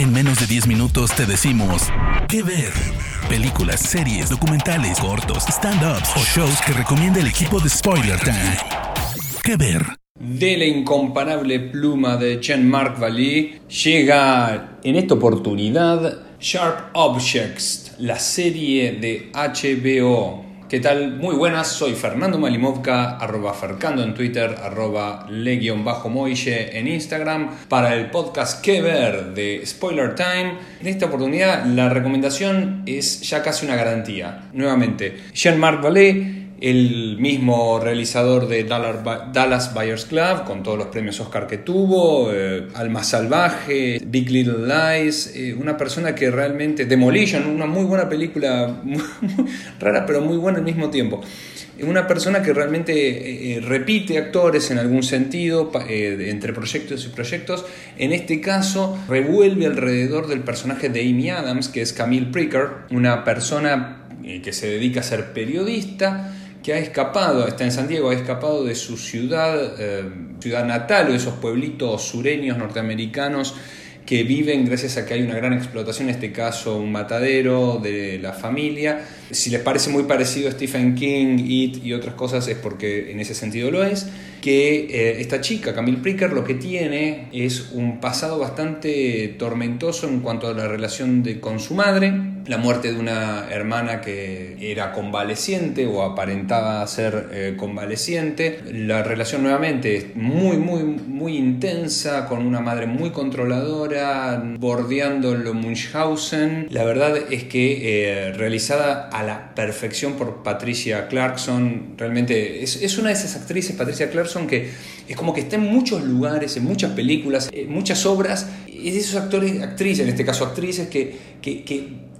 En menos de 10 minutos te decimos qué ver. Películas, series, documentales, cortos, stand-ups o shows que recomienda el equipo de Spoiler Time. ¿Qué ver? De la incomparable pluma de Jean-Marc Vallée llega en esta oportunidad Sharp Objects, la serie de HBO ¿Qué tal? Muy buenas, soy Fernando Malimovka, arroba Fercando en Twitter, arroba le-moille en Instagram, para el podcast Que Ver de Spoiler Time. En esta oportunidad la recomendación es ya casi una garantía. Nuevamente, Jean-Marc Vallée el mismo realizador de Dallas Buyers Club, con todos los premios Oscar que tuvo, eh, Alma Salvaje, Big Little Lies, eh, una persona que realmente, Demolition, una muy buena película, rara pero muy buena al mismo tiempo. Una persona que realmente eh, repite actores en algún sentido entre proyectos y proyectos. En este caso, revuelve alrededor del personaje de Amy Adams, que es Camille Pricker, una persona que se dedica a ser periodista que ha escapado, está en San Diego, ha escapado de su ciudad, eh, ciudad natal o de esos pueblitos sureños norteamericanos que viven gracias a que hay una gran explotación, en este caso un matadero de la familia. Si les parece muy parecido a Stephen King, It y otras cosas es porque en ese sentido lo es, que eh, esta chica, Camille Pricker, lo que tiene es un pasado bastante tormentoso en cuanto a la relación de, con su madre, la muerte de una hermana que era convaleciente o aparentaba ser eh, convaleciente, la relación nuevamente es muy, muy, muy intensa, con una madre muy controladora, bordeando lo Munchausen. La verdad es que eh, realizada a la perfección por Patricia Clarkson, realmente es, es, una de esas actrices, Patricia Clarkson, que es como que está en muchos lugares, en muchas películas, en muchas obras, es de esos actores, actrices, en este caso actrices, que, que, que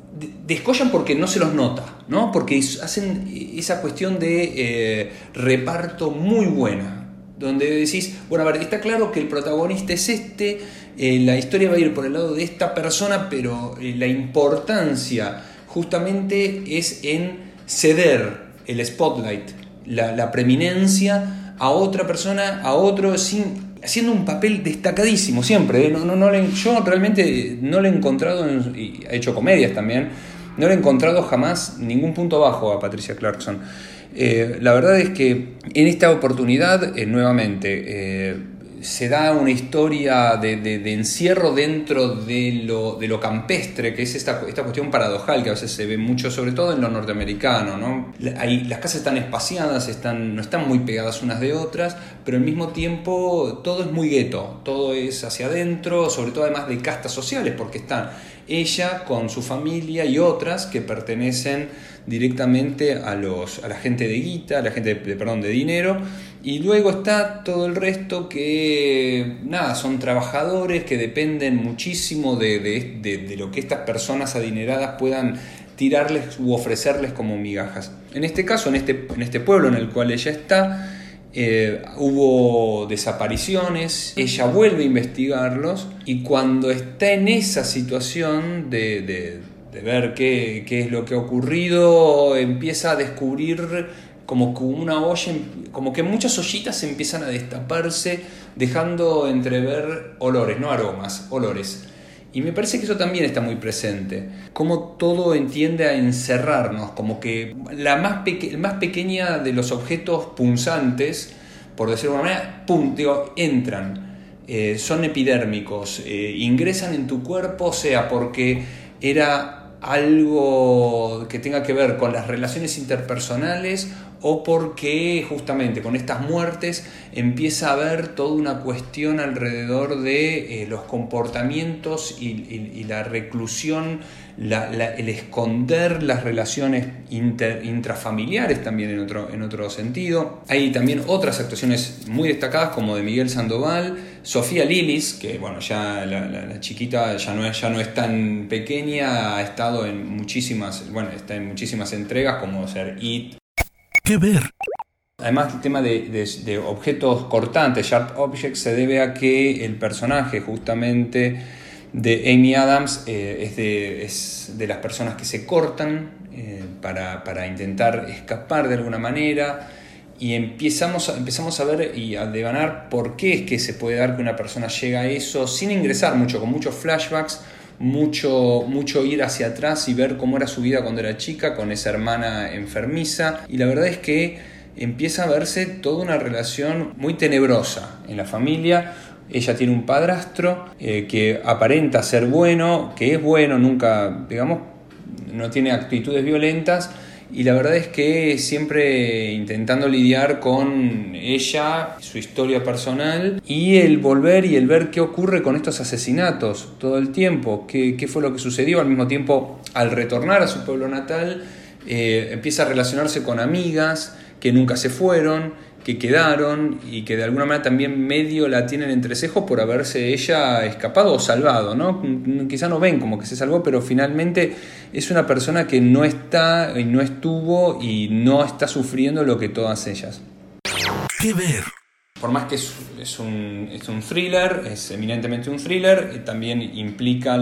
descollan porque no se los nota, ¿no? Porque hacen esa cuestión de eh, reparto muy buena, donde decís, bueno, a ver, está claro que el protagonista es este, eh, la historia va a ir por el lado de esta persona, pero eh, la importancia justamente es en ceder el spotlight, la preeminencia a otra persona, a otro, sin haciendo un papel destacadísimo siempre. ¿eh? Yo realmente no le he encontrado, y ha hecho comedias también, no le he encontrado jamás ningún punto bajo a Patricia Clarkson. Eh, la verdad es que en esta oportunidad, eh, nuevamente, se da una historia de, encierro dentro de lo, de lo, campestre, que es esta, esta cuestión paradojal que a veces se ve mucho, sobre todo en lo norteamericano. ¿no? las casas están espaciadas, están, no están muy pegadas unas de otras, pero al mismo tiempo todo es muy gueto, todo es hacia adentro, sobre todo además de castas sociales, porque están ella con su familia y otras que pertenecen directamente a, los, a la gente de guita, a la gente de, perdón, de dinero, y luego está todo el resto que, nada, son trabajadores que dependen muchísimo de, de, lo que estas personas adineradas puedan tirarles u ofrecerles como migajas. En este caso, en este, en este pueblo en el cual ella está, eh, hubo desapariciones, ella vuelve a investigarlos y cuando está en esa situación de, de ver qué, qué, es lo que ha ocurrido, empieza a descubrir como que una olla, como que muchas ollitas empiezan a destaparse, dejando entrever olores, no aromas, olores. Y me parece que eso también está muy presente. Como todo entiende a encerrarnos, como que la más, más pequeña de los objetos punzantes, por decirlo de una manera, pum, entran. Eh, son epidérmicos, eh, ingresan en tu cuerpo, sea porque era algo que tenga que ver con las relaciones interpersonales o porque justamente con estas muertes empieza a haber toda una cuestión alrededor de eh, los comportamientos y, la reclusión, el esconder las relaciones intrafamiliares también en otro, en otro sentido. Hay también otras actuaciones muy destacadas como de Miguel Sandoval, Sofía Lilis, que bueno, ya la, chiquita ya no, es, ya no es tan pequeña, ha estado en muchísimas, bueno, está en muchísimas entregas como ser It, ver? Además, el tema de, objetos cortantes, sharp objects, se debe a que el personaje justamente de Amy Adams eh, es, de, las personas que se cortan eh, para, intentar escapar de alguna manera y empezamos, empezamos a ver y a devanar por qué es que se puede dar que una persona llega a eso sin ingresar mucho, con muchos flashbacks mucho, mucho ir hacia atrás y ver cómo era su vida cuando era chica con esa hermana enfermiza. Y la verdad es que empieza a verse toda una relación muy tenebrosa en la familia. Ella tiene un padrastro eh, que aparenta ser bueno, que es bueno, nunca, digamos, no tiene actitudes violentas, y la verdad es que siempre intentando lidiar con ella, su historia personal y el volver y el ver qué ocurre con estos asesinatos todo el tiempo, qué, fue lo que sucedió. Al mismo tiempo al retornar a su pueblo natal, eh, empieza a relacionarse con amigas que nunca se fueron que quedaron y que de alguna manera también medio la tienen entre cejos por haberse ella escapado o salvado, ¿no? Quizá no ven como que se salvó, pero finalmente es una persona que no está y no estuvo y no está sufriendo lo que todas ellas. ¿Qué ver? Por más que es, un, es un, thriller, es eminentemente un thriller, eh, también implica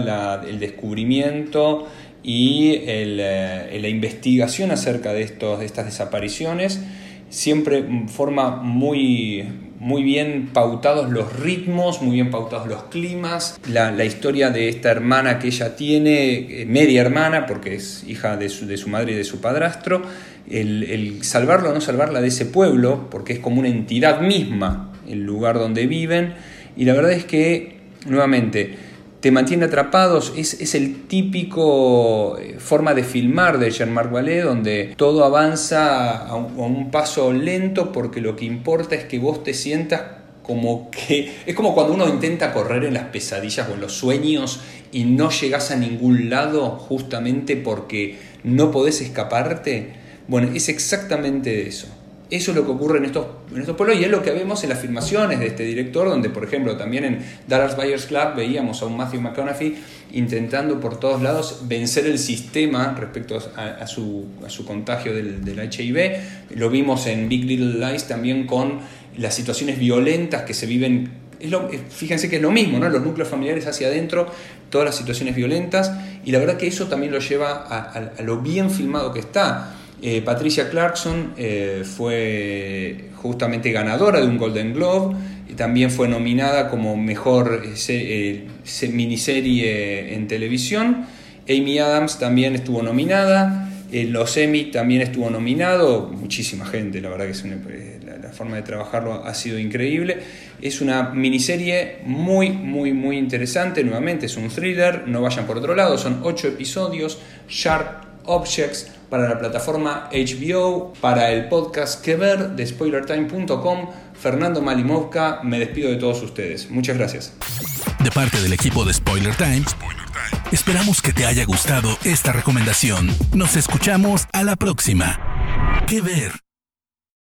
el descubrimiento y eh, la investigación acerca de, estos, de estas desapariciones siempre forma muy, muy bien pautados los ritmos, muy bien pautados los climas, la, historia de esta hermana que ella tiene, eh, media hermana, porque es hija de su, de su madre y de su padrastro, el, el salvarla o no salvarla de ese pueblo, porque es como una entidad misma el lugar donde viven, y la verdad es que, nuevamente, te mantiene atrapados, es, es el típico eh, forma de filmar de Jean-Marc Vallée, donde todo avanza a un, paso lento porque lo que importa es que vos te sientas como que es como cuando uno intenta correr en las pesadillas o en los sueños y no llegas a ningún lado justamente porque no podés escaparte. Bueno, es exactamente eso. Eso es lo que ocurre en estos, en estos pueblos y es lo que vemos en las filmaciones de este director, donde por ejemplo también en Dallas Buyers Club veíamos a un Matthew McConaughey intentando por todos lados vencer el sistema respecto a, su, a su, contagio del, del, HIV. Lo vimos en Big Little Lies también con las situaciones violentas que se viven. Es lo, fíjense que es lo mismo, ¿no? los núcleos familiares hacia adentro, todas las situaciones violentas, y la verdad que eso también lo lleva a, a lo bien filmado que está. Eh, Patricia Clarkson eh, fue justamente ganadora de un Golden Globe y también fue nominada como mejor eh, miniserie en televisión. Amy Adams también estuvo nominada. los Emmy también estuvo nominado. Muchísima gente, la verdad que la, la, forma de trabajarlo ha sido increíble. Es una miniserie muy, muy, muy interesante. Nuevamente es un thriller. No vayan por otro lado. Son ocho episodios. Sharp Objects para la plataforma HBO, para el podcast que ver de spoilertime.com. Fernando Malimovka, me despido de todos ustedes. Muchas gracias. De parte del equipo de Spoiler Time, esperamos que te haya gustado esta recomendación. Nos escuchamos a la próxima. Que ver.